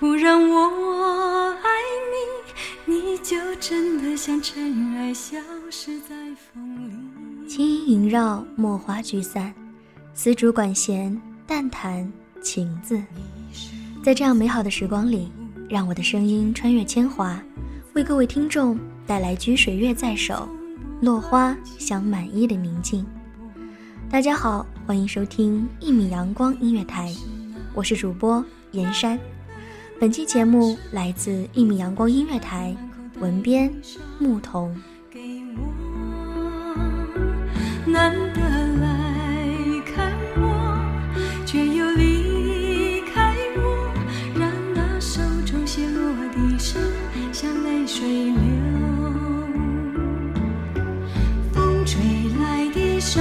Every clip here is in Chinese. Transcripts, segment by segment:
不让我爱你，你就真的像尘埃消失在风里。轻音萦绕，墨花聚散，丝竹管弦，淡弹情字。在这样美好的时光里，让我的声音穿越千华，为各位听众带来掬水月在手，落花香满衣的宁静。大家好，欢迎收听一米阳光音乐台，我是主播严山。本期节目来自一米阳光音乐台，文编牧童。难得来看我，却又离开我，让那手中写落的诗像泪水流。风吹来的沙，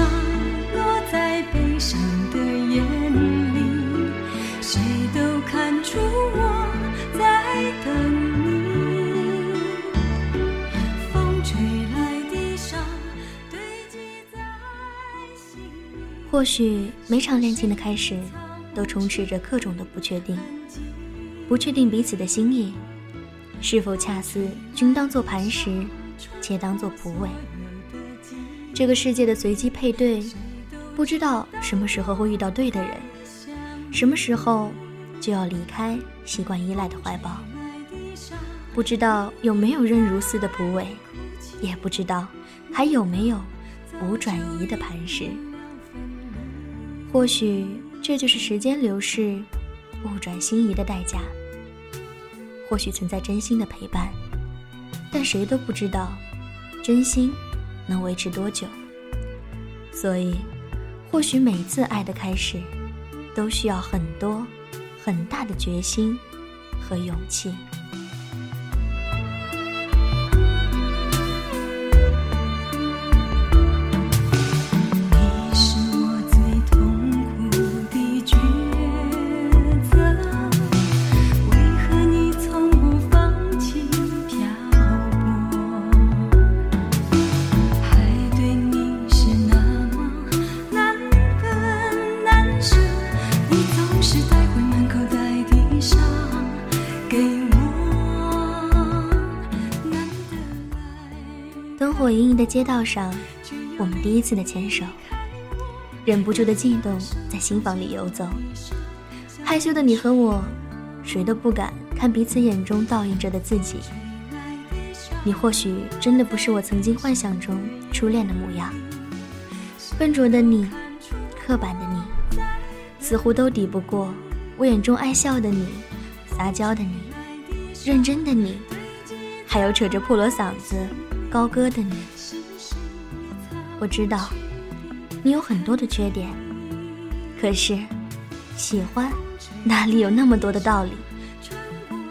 落在悲伤的眼里，谁都看出我。或许每场恋情的开始，都充斥着各种的不确定，不确定彼此的心意，是否恰似君当作磐石，且当作蒲苇。这个世界的随机配对，不知道什么时候会遇到对的人，什么时候就要离开。习惯依赖的怀抱，不知道有没有韧如丝的蒲苇，也不知道还有没有无转移的磐石。或许这就是时间流逝、物转星移的代价。或许存在真心的陪伴，但谁都不知道真心能维持多久。所以，或许每次爱的开始，都需要很多。很大的决心和勇气。的街道上，我们第一次的牵手，忍不住的悸动在心房里游走。害羞的你和我，谁都不敢看彼此眼中倒映着的自己。你或许真的不是我曾经幻想中初恋的模样。笨拙的你，刻板的你，似乎都抵不过我眼中爱笑的你，撒娇的你，认真的你，还有扯着破锣嗓子。高歌的你，我知道你有很多的缺点，可是喜欢哪里有那么多的道理？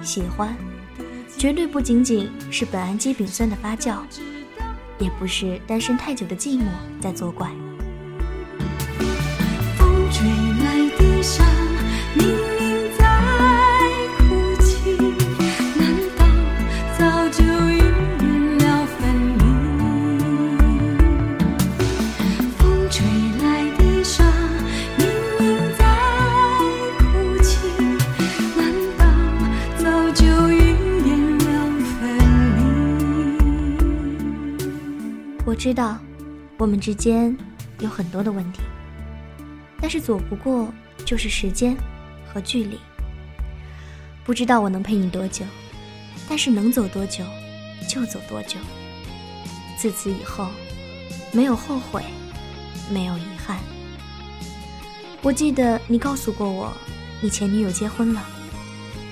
喜欢绝对不仅仅是苯氨基丙酸的发酵，也不是单身太久的寂寞在作怪。我知道，我们之间有很多的问题，但是躲不过就是时间和距离。不知道我能陪你多久，但是能走多久就走多久。自此以后，没有后悔，没有遗憾。我记得你告诉过我，你前女友结婚了，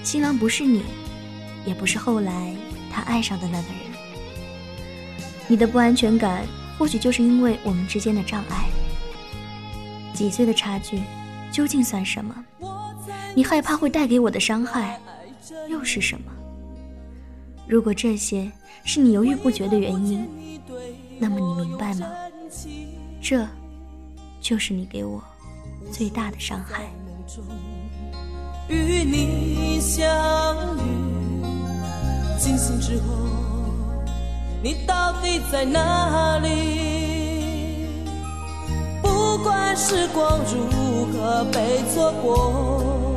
新郎不是你，也不是后来他爱上的那个人。你的不安全感，或许就是因为我们之间的障碍。几岁的差距，究竟算什么？你害怕会带给我的伤害，又是什么？如果这些是你犹豫不决的原因，那么你明白吗？这，就是你给我最大的伤害。与你相遇，惊醒之后。你到底在哪里？不管时光如何被错过，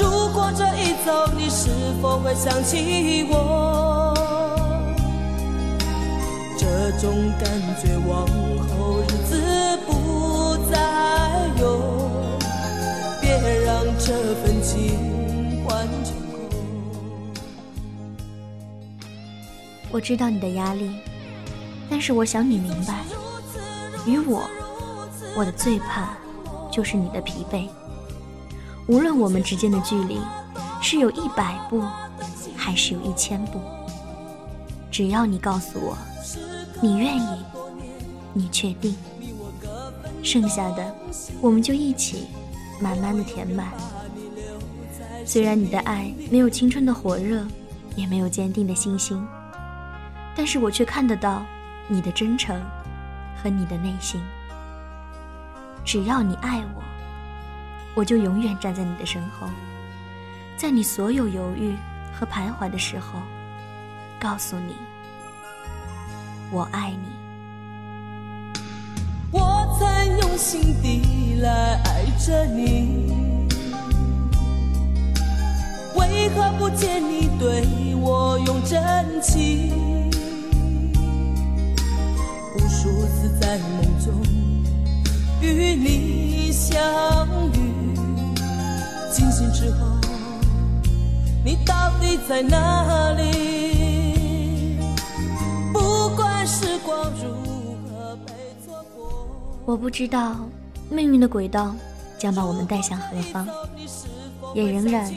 如果这一走，你是否会想起我？这种感觉往后日子不再有，别让这份情我知道你的压力，但是我想你明白，与我，我的最怕就是你的疲惫。无论我们之间的距离是有一百步，还是有一千步，只要你告诉我，你愿意，你确定，剩下的我们就一起慢慢的填满。虽然你的爱没有青春的火热，也没有坚定的信心。但是我却看得到你的真诚和你的内心。只要你爱我，我就永远站在你的身后，在你所有犹豫和徘徊的时候，告诉你我爱你。我曾用心地来爱着你，为何不见你对我用真情？在梦中与你相遇，惊醒之后，你到底在哪里？不管时光如何被错过，我不知道命运的轨道将把我们带向何方，也仍然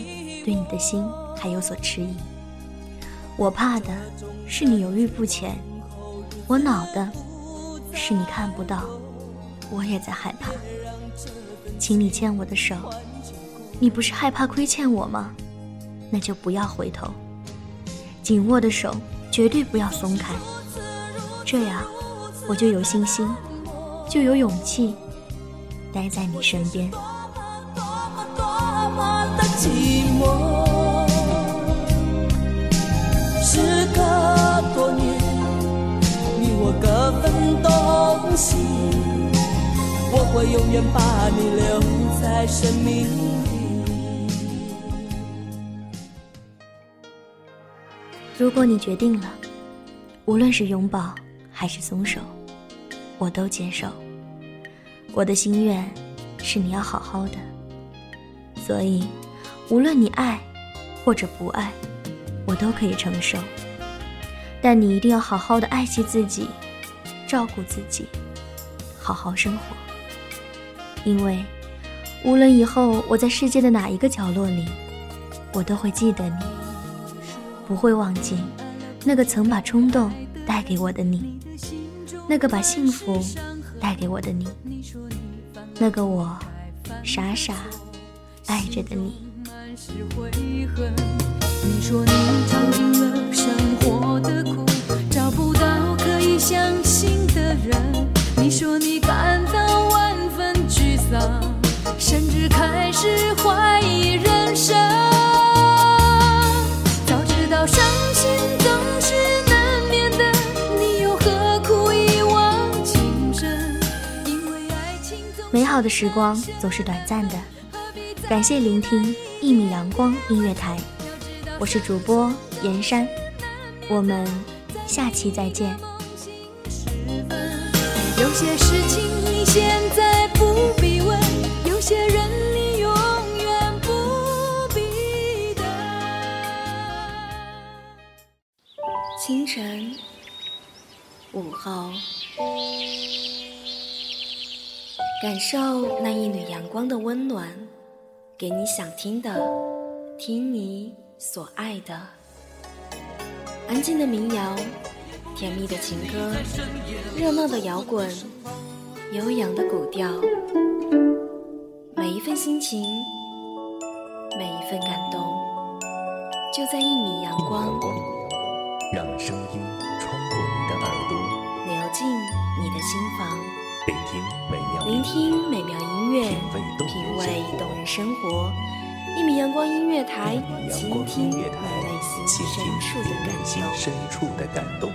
对你的心还有所迟疑。我怕的是你犹豫不前，我恼的。是你看不到，我也在害怕。请你牵我的手，你不是害怕亏欠我吗？那就不要回头，紧握的手绝对不要松开，这样我就有信心，就有勇气待在你身边。时分东西，我会永远把你留在生命里。如果你决定了，无论是拥抱还是松手，我都接受。我的心愿是你要好好的，所以无论你爱或者不爱，我都可以承受。但你一定要好好的爱惜自己，照顾自己，好好生活。因为，无论以后我在世界的哪一个角落里，我都会记得你，不会忘记那个曾把冲动带给我的你，那个把幸福带给我的你，那个我傻傻爱着的你。你说你尝尽了生活的苦，找不到可以相信人。你说你感到万分沮丧，甚至开始怀疑人生。早知道伤心总是难免的，你又何苦一往情深？因为爱情美好的时光总是短暂的。感谢聆听一米阳光音乐台。我是主播严山，我们下期再见。现在不必问，有些人你永远不必等。清晨，午后，感受那一缕阳光的温暖，给你想听的，听你所爱的，安静的民谣。甜蜜的情歌，热闹的摇滚，悠扬的古调，每一份心情，每一份感动，就在一米阳光。让声音穿过你的耳朵，流进你的心房。聆听美妙，聆听美妙音乐，品味动人生活。一米阳光音乐台，倾听你内心深处的感动。